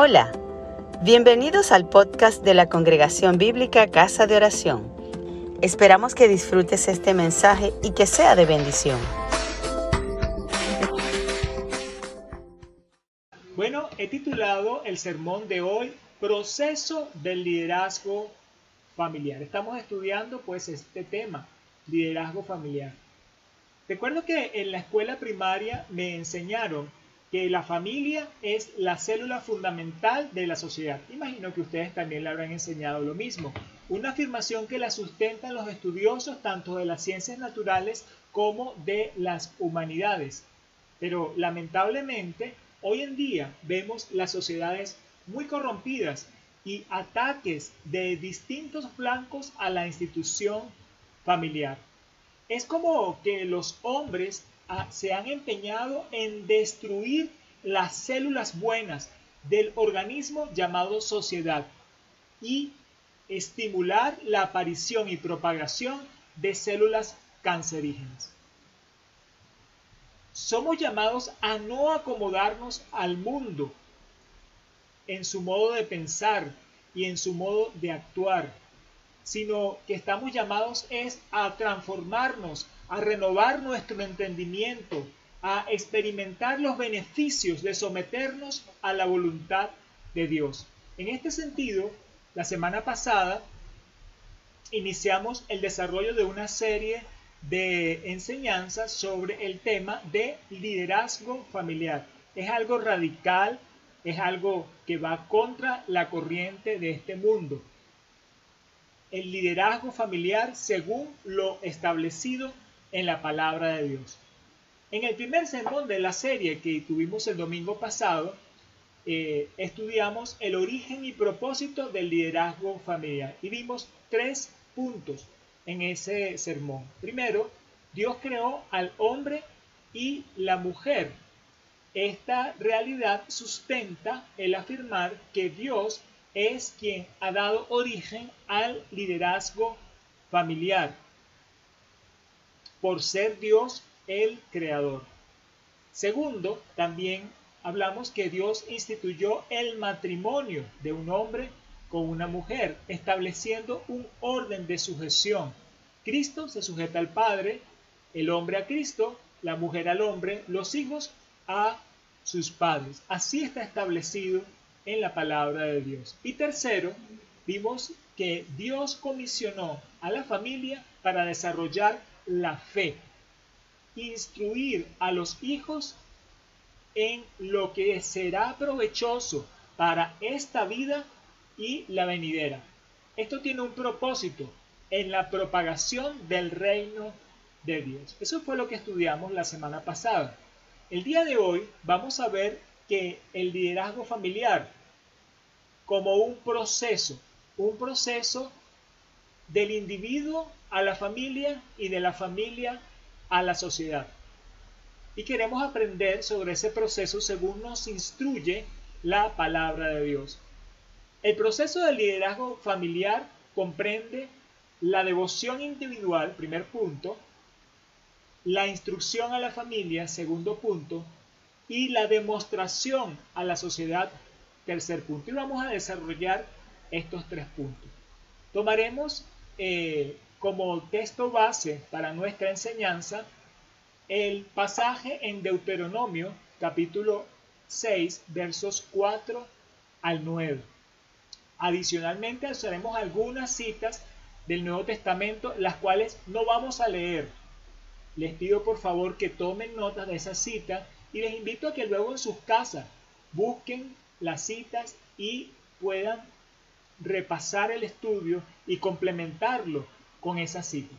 Hola, bienvenidos al podcast de la Congregación Bíblica Casa de Oración. Esperamos que disfrutes este mensaje y que sea de bendición. Bueno, he titulado el sermón de hoy Proceso del liderazgo familiar. Estamos estudiando pues este tema, liderazgo familiar. Recuerdo que en la escuela primaria me enseñaron que la familia es la célula fundamental de la sociedad. Imagino que ustedes también le habrán enseñado lo mismo. Una afirmación que la sustentan los estudiosos tanto de las ciencias naturales como de las humanidades. Pero lamentablemente, hoy en día vemos las sociedades muy corrompidas y ataques de distintos flancos a la institución familiar. Es como que los hombres se han empeñado en destruir las células buenas del organismo llamado sociedad y estimular la aparición y propagación de células cancerígenas. Somos llamados a no acomodarnos al mundo en su modo de pensar y en su modo de actuar, sino que estamos llamados es a transformarnos a renovar nuestro entendimiento, a experimentar los beneficios de someternos a la voluntad de Dios. En este sentido, la semana pasada iniciamos el desarrollo de una serie de enseñanzas sobre el tema de liderazgo familiar. Es algo radical, es algo que va contra la corriente de este mundo. El liderazgo familiar según lo establecido en la palabra de Dios. En el primer sermón de la serie que tuvimos el domingo pasado, eh, estudiamos el origen y propósito del liderazgo familiar y vimos tres puntos en ese sermón. Primero, Dios creó al hombre y la mujer. Esta realidad sustenta el afirmar que Dios es quien ha dado origen al liderazgo familiar por ser Dios el creador. Segundo, también hablamos que Dios instituyó el matrimonio de un hombre con una mujer, estableciendo un orden de sujeción. Cristo se sujeta al Padre, el hombre a Cristo, la mujer al hombre, los hijos a sus padres. Así está establecido en la palabra de Dios. Y tercero, vimos que Dios comisionó a la familia para desarrollar la fe, instruir a los hijos en lo que será provechoso para esta vida y la venidera. Esto tiene un propósito en la propagación del reino de Dios. Eso fue lo que estudiamos la semana pasada. El día de hoy vamos a ver que el liderazgo familiar como un proceso, un proceso del individuo a la familia y de la familia a la sociedad. Y queremos aprender sobre ese proceso según nos instruye la palabra de Dios. El proceso del liderazgo familiar comprende la devoción individual, primer punto, la instrucción a la familia, segundo punto, y la demostración a la sociedad, tercer punto. Y vamos a desarrollar estos tres puntos. Tomaremos eh, como texto base para nuestra enseñanza el pasaje en Deuteronomio capítulo 6 versos 4 al 9. Adicionalmente usaremos algunas citas del Nuevo Testamento, las cuales no vamos a leer. Les pido por favor que tomen nota de esa cita y les invito a que luego en sus casas busquen las citas y puedan repasar el estudio y complementarlo con esa cita.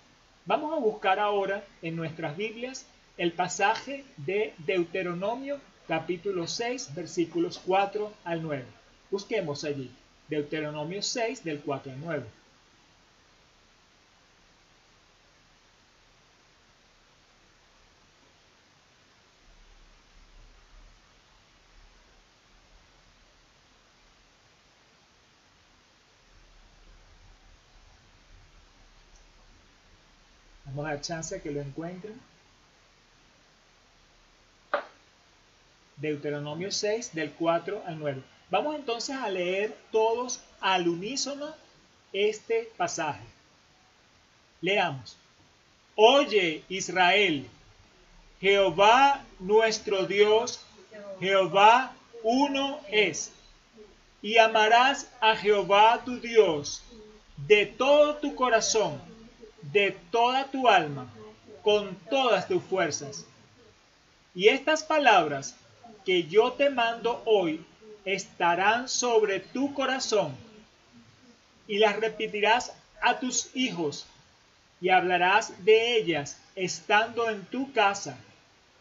Vamos a buscar ahora en nuestras Biblias el pasaje de Deuteronomio capítulo 6 versículos 4 al 9. Busquemos allí. Deuteronomio 6 del 4 al 9. A chance que lo encuentren. Deuteronomio 6 del 4 al 9. Vamos entonces a leer todos al unísono este pasaje. Leamos. Oye Israel, Jehová nuestro Dios, Jehová uno es. Y amarás a Jehová tu Dios de todo tu corazón, de toda tu alma, con todas tus fuerzas. Y estas palabras que yo te mando hoy estarán sobre tu corazón y las repetirás a tus hijos y hablarás de ellas estando en tu casa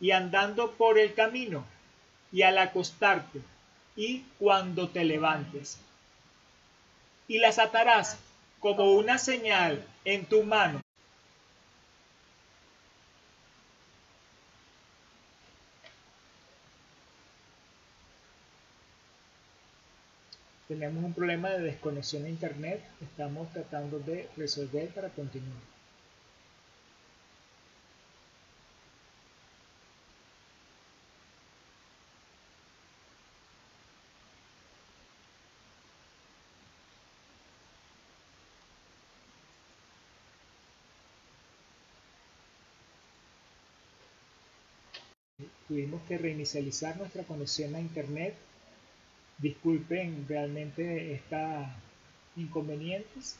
y andando por el camino y al acostarte y cuando te levantes. Y las atarás como una señal en tu mano tenemos un problema de desconexión a internet, estamos tratando de resolver para continuar. Tuvimos que reinicializar nuestra conexión a internet disculpen realmente estos inconvenientes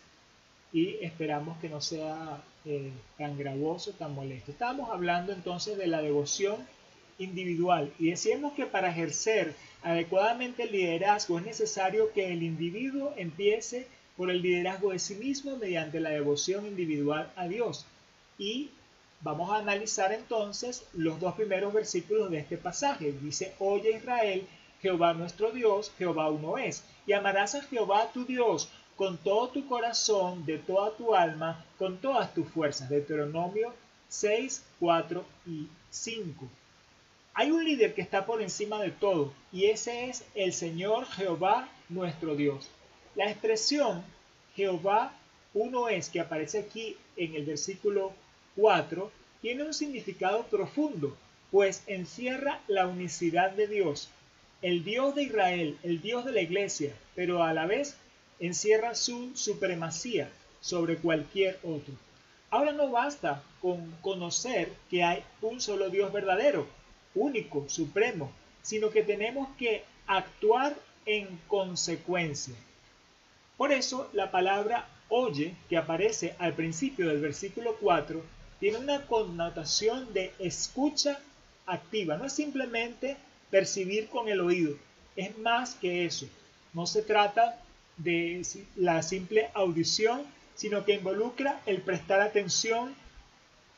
y esperamos que no sea eh, tan gravoso, tan molesto. Estamos hablando entonces de la devoción individual y decíamos que para ejercer adecuadamente el liderazgo es necesario que el individuo empiece por el liderazgo de sí mismo mediante la devoción individual a Dios. Y vamos a analizar entonces los dos primeros versículos de este pasaje. Dice, oye Israel, Jehová nuestro Dios, Jehová uno es. Y amarás a Jehová tu Dios con todo tu corazón, de toda tu alma, con todas tus fuerzas. Deuteronomio 6, 4 y 5. Hay un líder que está por encima de todo y ese es el Señor Jehová nuestro Dios. La expresión Jehová uno es que aparece aquí en el versículo 4 tiene un significado profundo, pues encierra la unicidad de Dios el Dios de Israel, el Dios de la iglesia, pero a la vez encierra su supremacía sobre cualquier otro. Ahora no basta con conocer que hay un solo Dios verdadero, único, supremo, sino que tenemos que actuar en consecuencia. Por eso la palabra oye, que aparece al principio del versículo 4, tiene una connotación de escucha activa, no es simplemente percibir con el oído. Es más que eso. No se trata de la simple audición, sino que involucra el prestar atención,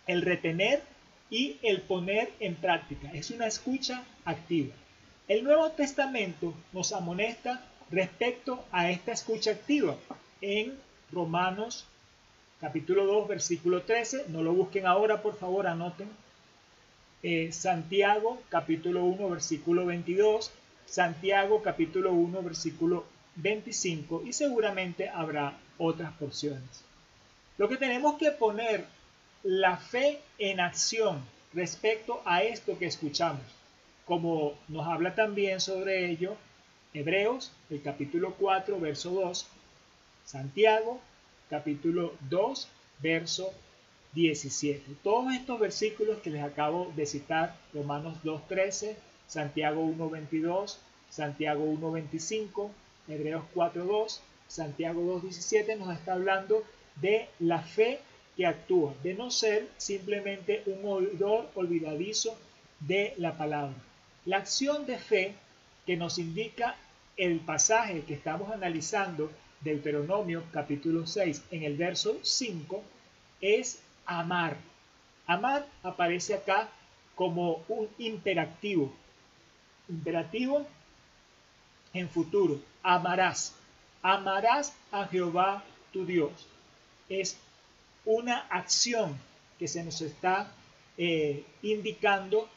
el retener y el poner en práctica. Es una escucha activa. El Nuevo Testamento nos amonesta respecto a esta escucha activa en Romanos capítulo 2 versículo 13. No lo busquen ahora, por favor, anoten eh, Santiago capítulo 1 versículo 22, Santiago capítulo 1 versículo 25 y seguramente habrá otras porciones. Lo que tenemos que poner la fe en acción respecto a esto que escuchamos, como nos habla también sobre ello Hebreos, el capítulo 4, verso 2, Santiago, capítulo 2, verso 17. Todos estos versículos que les acabo de citar, Romanos 2.13, Santiago 1.22, Santiago 1.25, Hebreos 4.2, Santiago 2.17 nos está hablando de la fe que actúa, de no ser simplemente un oidor olvidadizo de la palabra. La acción de fe que nos indica el pasaje que estamos analizando, Deuteronomio capítulo 6, en el verso 5, es amar. Amar aparece acá como un imperativo. Imperativo en futuro. Amarás. Amarás a Jehová tu Dios. Es una acción que se nos está eh, indicando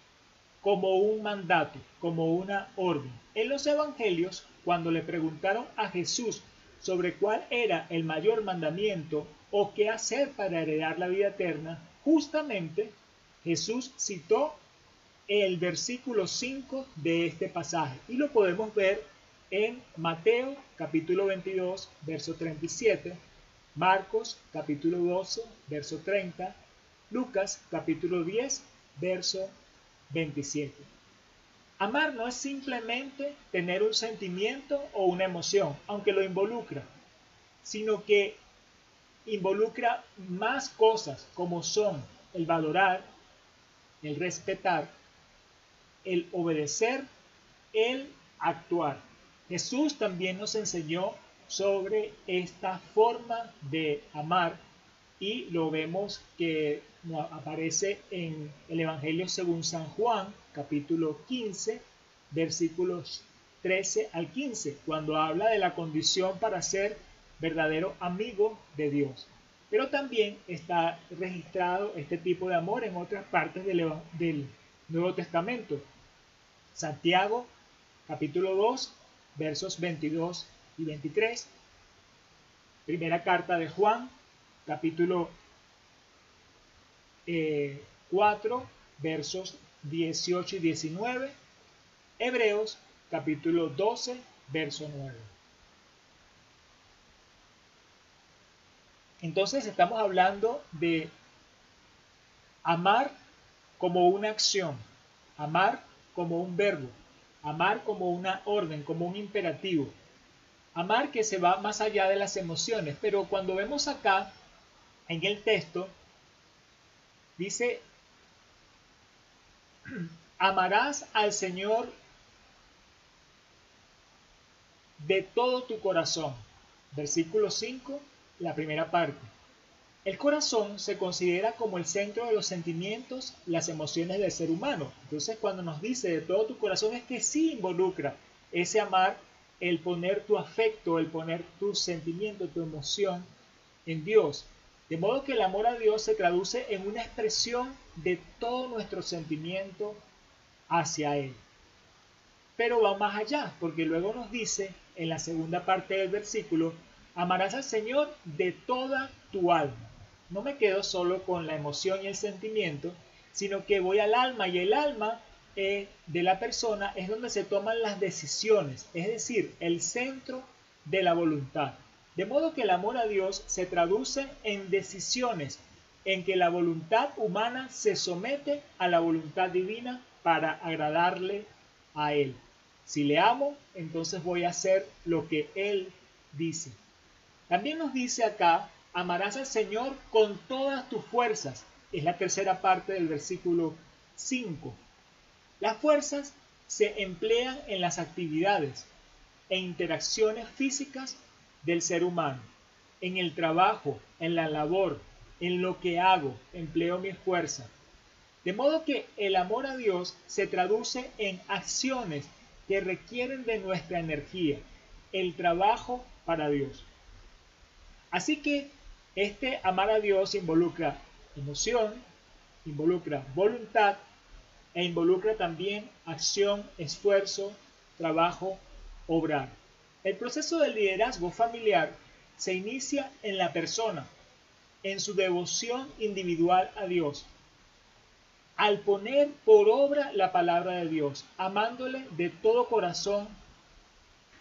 como un mandato, como una orden. En los evangelios, cuando le preguntaron a Jesús sobre cuál era el mayor mandamiento o qué hacer para heredar la vida eterna, justamente Jesús citó el versículo 5 de este pasaje y lo podemos ver en Mateo capítulo 22, verso 37, Marcos capítulo 12, verso 30, Lucas capítulo 10, verso 27. Amar no es simplemente tener un sentimiento o una emoción, aunque lo involucra, sino que involucra más cosas como son el valorar, el respetar, el obedecer, el actuar. Jesús también nos enseñó sobre esta forma de amar y lo vemos que aparece en el Evangelio según San Juan, capítulo 15, versículos 13 al 15, cuando habla de la condición para ser verdadero amigo de Dios. Pero también está registrado este tipo de amor en otras partes del, del Nuevo Testamento. Santiago, capítulo 2, versos 22 y 23. Primera carta de Juan, capítulo 4, eh, versos 18 y 19. Hebreos, capítulo 12, verso 9. Entonces estamos hablando de amar como una acción, amar como un verbo, amar como una orden, como un imperativo. Amar que se va más allá de las emociones, pero cuando vemos acá en el texto, dice, amarás al Señor de todo tu corazón. Versículo 5 la primera parte. El corazón se considera como el centro de los sentimientos, las emociones del ser humano. Entonces cuando nos dice de todo tu corazón es que sí involucra ese amar, el poner tu afecto, el poner tu sentimiento, tu emoción en Dios. De modo que el amor a Dios se traduce en una expresión de todo nuestro sentimiento hacia Él. Pero va más allá, porque luego nos dice en la segunda parte del versículo, Amarás al Señor de toda tu alma. No me quedo solo con la emoción y el sentimiento, sino que voy al alma y el alma eh, de la persona es donde se toman las decisiones, es decir, el centro de la voluntad. De modo que el amor a Dios se traduce en decisiones, en que la voluntad humana se somete a la voluntad divina para agradarle a Él. Si le amo, entonces voy a hacer lo que Él dice. También nos dice acá, amarás al Señor con todas tus fuerzas. Es la tercera parte del versículo 5. Las fuerzas se emplean en las actividades e interacciones físicas del ser humano, en el trabajo, en la labor, en lo que hago, empleo mi fuerza. De modo que el amor a Dios se traduce en acciones que requieren de nuestra energía, el trabajo para Dios. Así que este amar a Dios involucra emoción, involucra voluntad e involucra también acción, esfuerzo, trabajo, obrar. El proceso del liderazgo familiar se inicia en la persona, en su devoción individual a Dios, al poner por obra la palabra de Dios, amándole de todo corazón,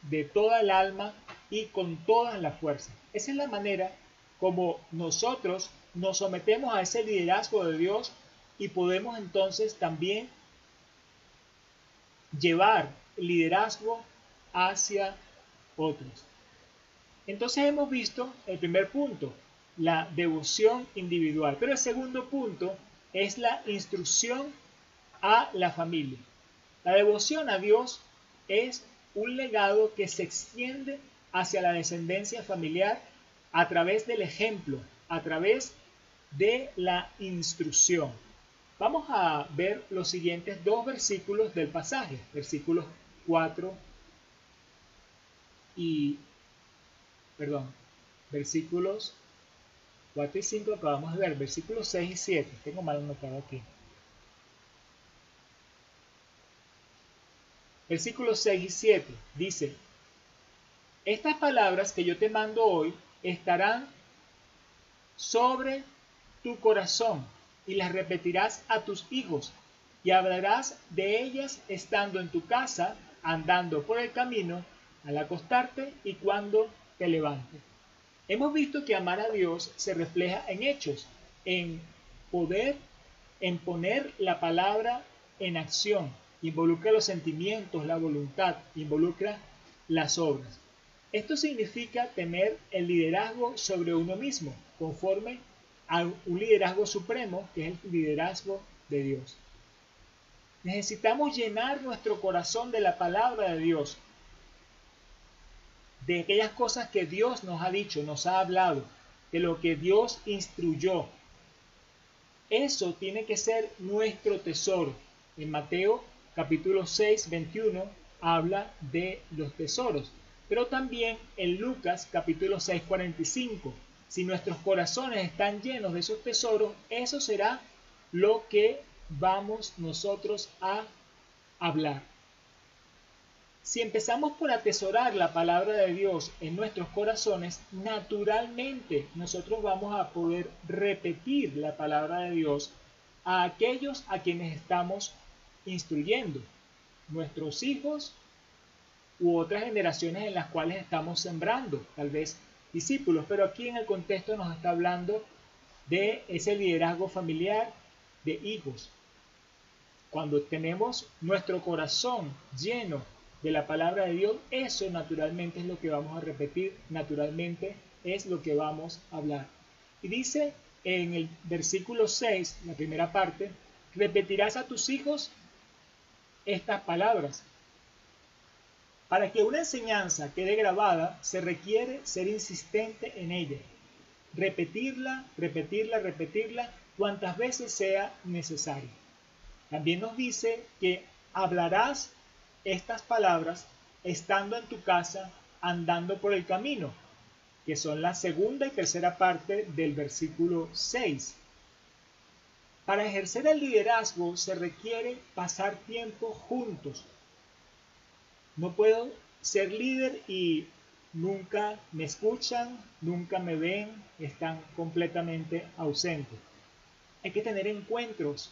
de toda el alma y con todas las fuerzas. Esa es la manera como nosotros nos sometemos a ese liderazgo de Dios y podemos entonces también llevar liderazgo hacia otros. Entonces hemos visto el primer punto, la devoción individual, pero el segundo punto es la instrucción a la familia. La devoción a Dios es un legado que se extiende hacia la descendencia familiar a través del ejemplo, a través de la instrucción. Vamos a ver los siguientes dos versículos del pasaje, versículos 4 y, perdón, versículos 4 y 5 acabamos de ver, versículos 6 y 7, tengo mal anotado aquí. Versículos 6 y 7 dice, estas palabras que yo te mando hoy estarán sobre tu corazón y las repetirás a tus hijos y hablarás de ellas estando en tu casa, andando por el camino al acostarte y cuando te levantes. Hemos visto que amar a Dios se refleja en hechos, en poder, en poner la palabra en acción. Involucra los sentimientos, la voluntad, involucra las obras. Esto significa tener el liderazgo sobre uno mismo, conforme a un liderazgo supremo, que es el liderazgo de Dios. Necesitamos llenar nuestro corazón de la palabra de Dios, de aquellas cosas que Dios nos ha dicho, nos ha hablado, de lo que Dios instruyó. Eso tiene que ser nuestro tesoro. En Mateo capítulo 6, 21 habla de los tesoros, pero también en Lucas capítulo 6, 45. Si nuestros corazones están llenos de esos tesoros, eso será lo que vamos nosotros a hablar. Si empezamos por atesorar la palabra de Dios en nuestros corazones, naturalmente nosotros vamos a poder repetir la palabra de Dios a aquellos a quienes estamos instruyendo, nuestros hijos u otras generaciones en las cuales estamos sembrando, tal vez discípulos, pero aquí en el contexto nos está hablando de ese liderazgo familiar de hijos. Cuando tenemos nuestro corazón lleno de la palabra de Dios, eso naturalmente es lo que vamos a repetir, naturalmente es lo que vamos a hablar. Y dice en el versículo 6, la primera parte, repetirás a tus hijos estas palabras. Para que una enseñanza quede grabada, se requiere ser insistente en ella, repetirla, repetirla, repetirla cuantas veces sea necesario. También nos dice que hablarás estas palabras estando en tu casa, andando por el camino, que son la segunda y tercera parte del versículo 6. Para ejercer el liderazgo se requiere pasar tiempo juntos. No puedo ser líder y nunca me escuchan, nunca me ven, están completamente ausentes. Hay que tener encuentros,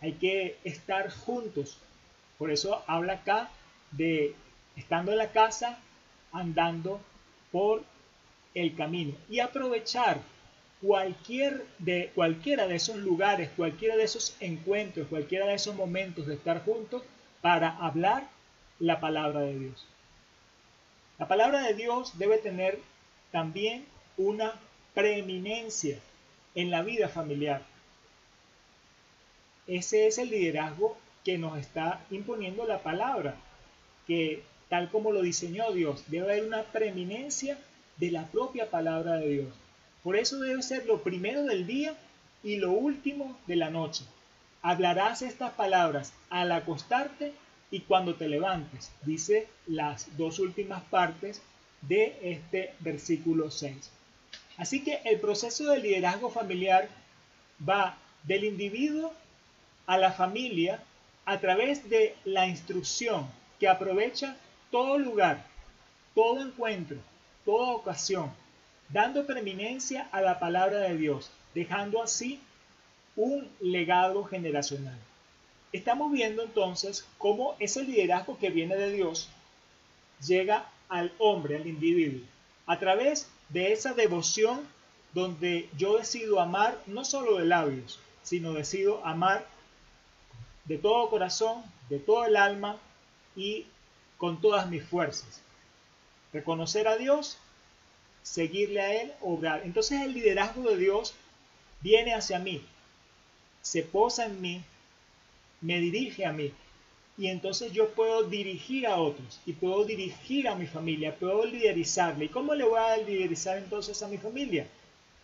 hay que estar juntos. Por eso habla acá de estando en la casa, andando por el camino y aprovechar cualquier de, cualquiera de esos lugares, cualquiera de esos encuentros, cualquiera de esos momentos de estar juntos para hablar la palabra de Dios. La palabra de Dios debe tener también una preeminencia en la vida familiar. Ese es el liderazgo que nos está imponiendo la palabra, que tal como lo diseñó Dios, debe haber una preeminencia de la propia palabra de Dios. Por eso debe ser lo primero del día y lo último de la noche. Hablarás estas palabras al acostarte y cuando te levantes, dice las dos últimas partes de este versículo 6. Así que el proceso de liderazgo familiar va del individuo a la familia a través de la instrucción que aprovecha todo lugar, todo encuentro, toda ocasión, dando preeminencia a la palabra de Dios, dejando así un legado generacional. Estamos viendo entonces cómo ese liderazgo que viene de Dios llega al hombre, al individuo, a través de esa devoción donde yo decido amar no solo de labios, sino decido amar de todo corazón, de todo el alma y con todas mis fuerzas. Reconocer a Dios, seguirle a Él, obrar. Entonces el liderazgo de Dios viene hacia mí, se posa en mí, me dirige a mí. Y entonces yo puedo dirigir a otros y puedo dirigir a mi familia, puedo liderizarle. ¿Y cómo le voy a liderizar entonces a mi familia?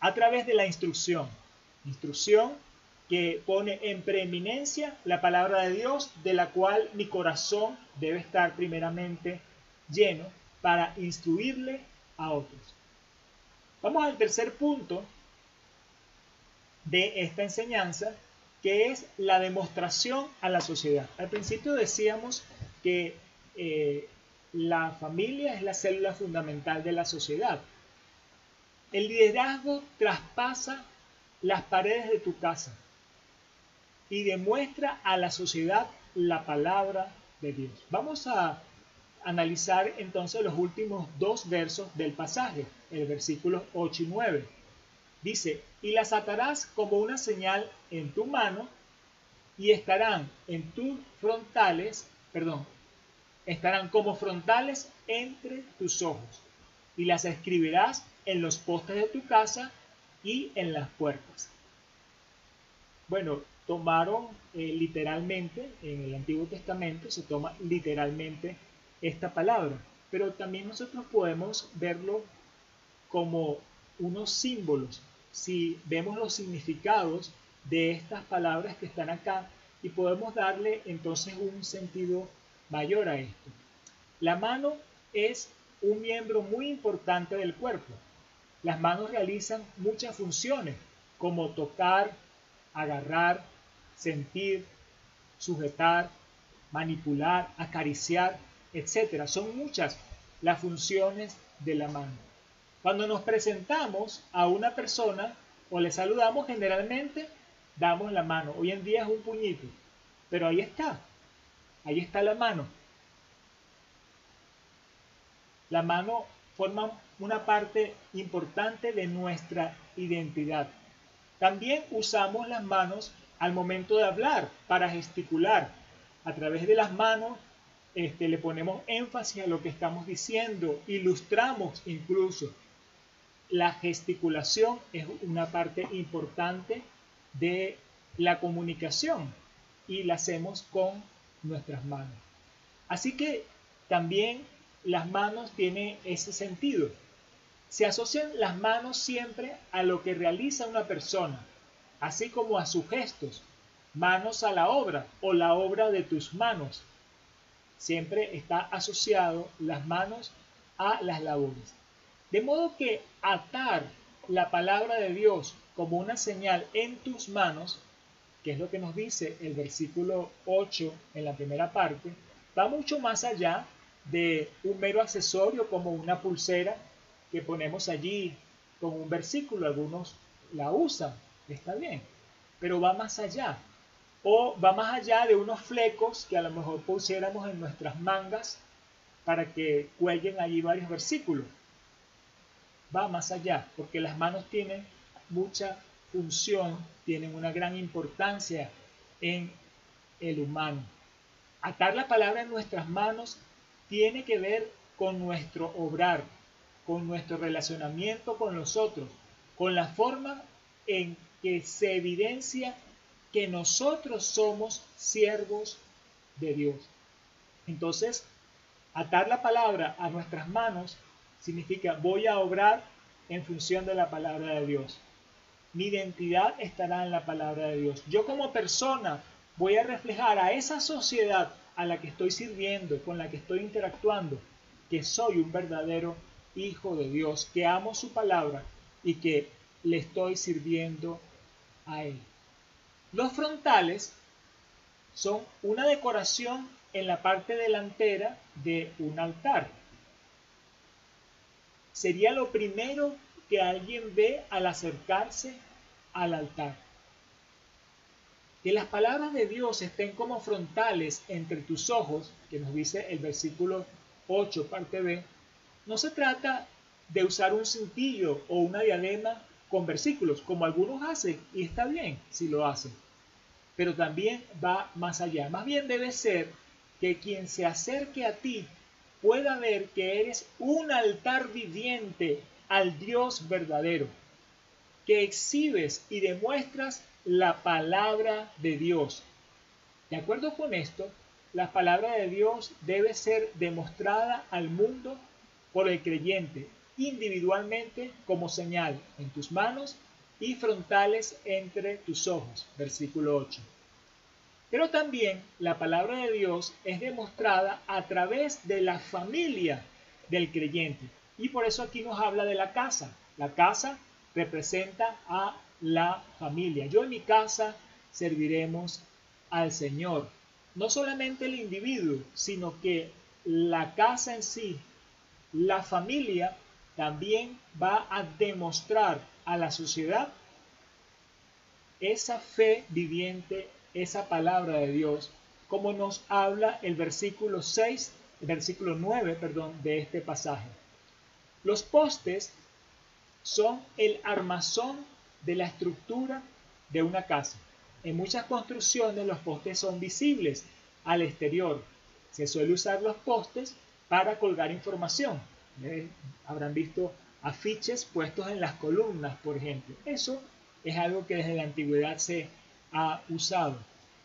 A través de la instrucción. Instrucción que pone en preeminencia la palabra de Dios, de la cual mi corazón debe estar primeramente lleno para instruirle a otros. Vamos al tercer punto de esta enseñanza, que es la demostración a la sociedad. Al principio decíamos que eh, la familia es la célula fundamental de la sociedad. El liderazgo traspasa las paredes de tu casa y demuestra a la sociedad la palabra de Dios. Vamos a, analizar entonces los últimos dos versos del pasaje, el versículo 8 y 9. Dice, y las atarás como una señal en tu mano y estarán en tus frontales, perdón, estarán como frontales entre tus ojos y las escribirás en los postes de tu casa y en las puertas. Bueno, tomaron eh, literalmente, en el Antiguo Testamento se toma literalmente esta palabra, pero también nosotros podemos verlo como unos símbolos. Si vemos los significados de estas palabras que están acá y podemos darle entonces un sentido mayor a esto. La mano es un miembro muy importante del cuerpo. Las manos realizan muchas funciones como tocar, agarrar, sentir, sujetar, manipular, acariciar, etc. Son muchas las funciones de la mano. Cuando nos presentamos a una persona o le saludamos, generalmente damos la mano. Hoy en día es un puñito, pero ahí está, ahí está la mano. La mano forma una parte importante de nuestra identidad. También usamos las manos al momento de hablar, para gesticular. A través de las manos este, le ponemos énfasis a lo que estamos diciendo, ilustramos incluso. La gesticulación es una parte importante de la comunicación y la hacemos con nuestras manos. Así que también las manos tienen ese sentido. Se asocian las manos siempre a lo que realiza una persona, así como a sus gestos, manos a la obra o la obra de tus manos. Siempre está asociado las manos a las labores. De modo que atar la palabra de Dios como una señal en tus manos, que es lo que nos dice el versículo 8 en la primera parte, va mucho más allá de un mero accesorio como una pulsera que ponemos allí con un versículo. Algunos la usan está bien, pero va más allá. O va más allá de unos flecos que a lo mejor pusiéramos en nuestras mangas para que cuelguen allí varios versículos. Va más allá, porque las manos tienen mucha función, tienen una gran importancia en el humano. Atar la palabra en nuestras manos tiene que ver con nuestro obrar, con nuestro relacionamiento con los otros, con la forma en que se evidencia que nosotros somos siervos de Dios. Entonces, atar la palabra a nuestras manos significa voy a obrar en función de la palabra de Dios. Mi identidad estará en la palabra de Dios. Yo como persona voy a reflejar a esa sociedad a la que estoy sirviendo, con la que estoy interactuando, que soy un verdadero hijo de Dios, que amo su palabra y que le estoy sirviendo a él. Los frontales son una decoración en la parte delantera de un altar. Sería lo primero que alguien ve al acercarse al altar. Que las palabras de Dios estén como frontales entre tus ojos, que nos dice el versículo 8, parte B, no se trata de usar un cintillo o una diadema con versículos, como algunos hacen, y está bien si lo hacen, pero también va más allá. Más bien debe ser que quien se acerque a ti pueda ver que eres un altar viviente al Dios verdadero, que exhibes y demuestras la palabra de Dios. De acuerdo con esto, la palabra de Dios debe ser demostrada al mundo por el creyente individualmente como señal en tus manos y frontales entre tus ojos. Versículo 8. Pero también la palabra de Dios es demostrada a través de la familia del creyente. Y por eso aquí nos habla de la casa. La casa representa a la familia. Yo en mi casa serviremos al Señor. No solamente el individuo, sino que la casa en sí, la familia, también va a demostrar a la sociedad esa fe viviente, esa palabra de Dios, como nos habla el versículo 6 versículo 9 perdón, de este pasaje. Los postes son el armazón de la estructura de una casa. En muchas construcciones los postes son visibles al exterior. Se suele usar los postes para colgar información. Eh, habrán visto afiches puestos en las columnas, por ejemplo. Eso es algo que desde la antigüedad se ha usado.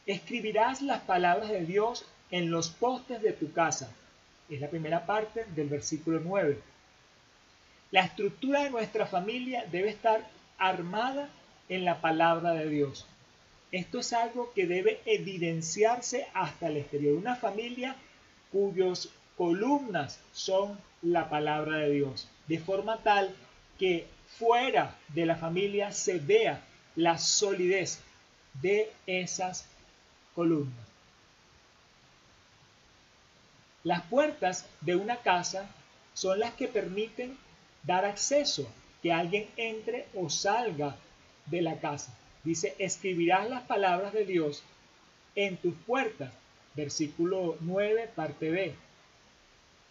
Escribirás las palabras de Dios en los postes de tu casa. Es la primera parte del versículo 9. La estructura de nuestra familia debe estar armada en la palabra de Dios. Esto es algo que debe evidenciarse hasta el exterior. Una familia cuyos columnas son la palabra de Dios, de forma tal que fuera de la familia se vea la solidez de esas columnas. Las puertas de una casa son las que permiten dar acceso, que alguien entre o salga de la casa. Dice, escribirás las palabras de Dios en tus puertas. Versículo 9, parte B.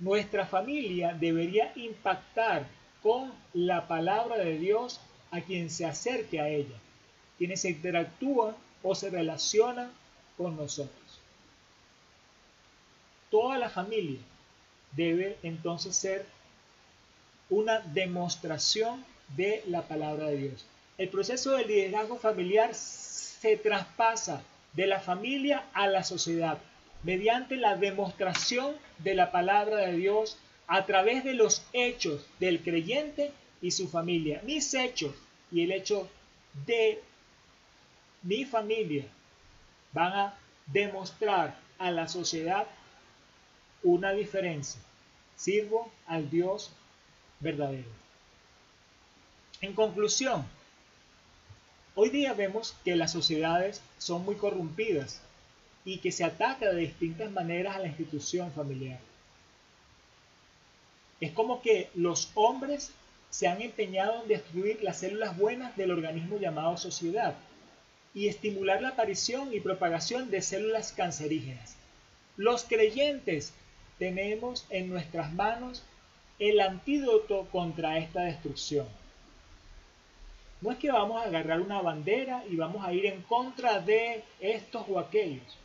Nuestra familia debería impactar con la palabra de Dios a quien se acerque a ella, quienes se interactúan o se relacionan con nosotros. Toda la familia debe entonces ser una demostración de la palabra de Dios. El proceso del liderazgo familiar se traspasa de la familia a la sociedad mediante la demostración de la palabra de Dios a través de los hechos del creyente y su familia. Mis hechos y el hecho de mi familia van a demostrar a la sociedad una diferencia. Sirvo al Dios verdadero. En conclusión, hoy día vemos que las sociedades son muy corrompidas y que se ataca de distintas maneras a la institución familiar. Es como que los hombres se han empeñado en destruir las células buenas del organismo llamado sociedad y estimular la aparición y propagación de células cancerígenas. Los creyentes tenemos en nuestras manos el antídoto contra esta destrucción. No es que vamos a agarrar una bandera y vamos a ir en contra de estos o aquellos,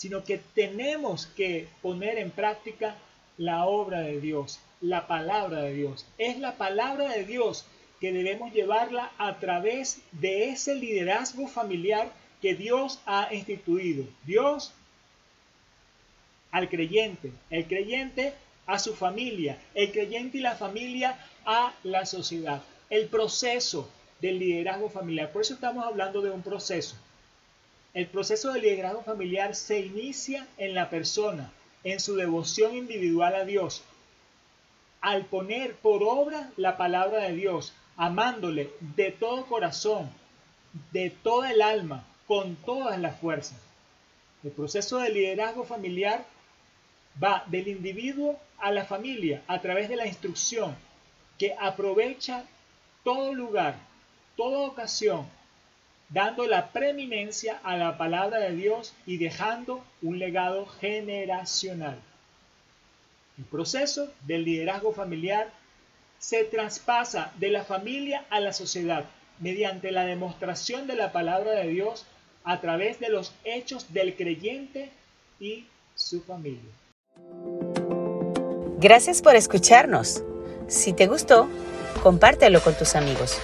sino que tenemos que poner en práctica la obra de Dios, la palabra de Dios. Es la palabra de Dios que debemos llevarla a través de ese liderazgo familiar que Dios ha instituido. Dios al creyente, el creyente a su familia, el creyente y la familia a la sociedad. El proceso del liderazgo familiar. Por eso estamos hablando de un proceso. El proceso del liderazgo familiar se inicia en la persona, en su devoción individual a Dios, al poner por obra la palabra de Dios, amándole de todo corazón, de toda el alma, con todas las fuerzas. El proceso de liderazgo familiar va del individuo a la familia a través de la instrucción que aprovecha todo lugar, toda ocasión, dando la preeminencia a la palabra de Dios y dejando un legado generacional. El proceso del liderazgo familiar se traspasa de la familia a la sociedad mediante la demostración de la palabra de Dios a través de los hechos del creyente y su familia. Gracias por escucharnos. Si te gustó, compártelo con tus amigos.